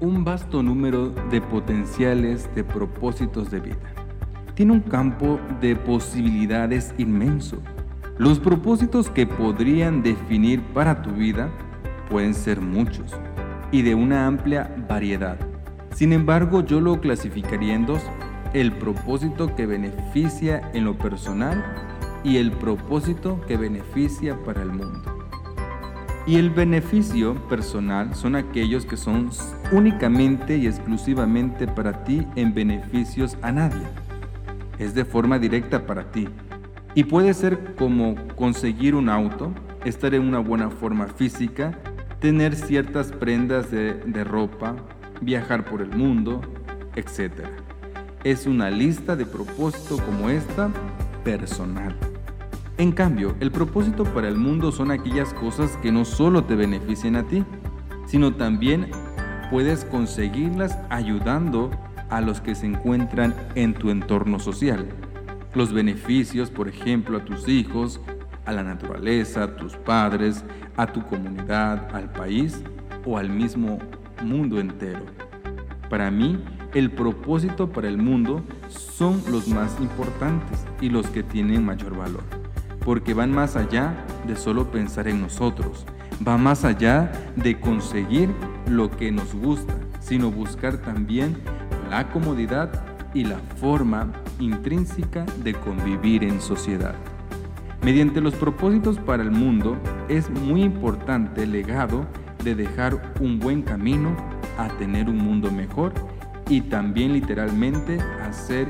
Un vasto número de potenciales de propósitos de vida. Tiene un campo de posibilidades inmenso. Los propósitos que podrían definir para tu vida pueden ser muchos y de una amplia variedad. Sin embargo, yo lo clasificaría en dos. El propósito que beneficia en lo personal y el propósito que beneficia para el mundo. Y el beneficio personal son aquellos que son únicamente y exclusivamente para ti en beneficios a nadie. Es de forma directa para ti. Y puede ser como conseguir un auto, estar en una buena forma física, tener ciertas prendas de, ropa, viajar por el mundo, etc. Es una lista de propósito como esta personal. En cambio, el propósito para el mundo son aquellas cosas que no solo te benefician a ti, sino también puedes conseguirlas ayudando a los que se encuentran en tu entorno social. Los beneficios, por ejemplo, a tus hijos, a la naturaleza, a tus padres, a tu comunidad, al país o al mismo mundo entero. Para mí, el propósito para el mundo son los más importantes y los que tienen mayor valor porque van más allá de solo pensar en nosotros, va más allá de conseguir lo que nos gusta, sino buscar también la comodidad y la forma intrínseca de convivir en sociedad. Mediante los propósitos para el mundo es muy importante el legado de dejar un buen camino a tener un mundo mejor y también literalmente hacer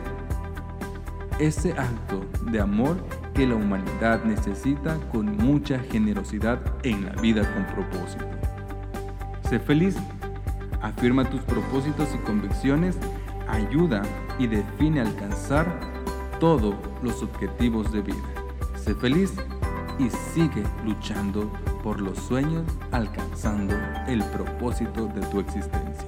ese acto de amor que la humanidad necesita con mucha generosidad en la vida con propósito. Sé feliz, afirma tus propósitos y convicciones, ayuda y define alcanzar todos los objetivos de vida. Sé feliz y sigue luchando por los sueños alcanzando el propósito de tu existencia.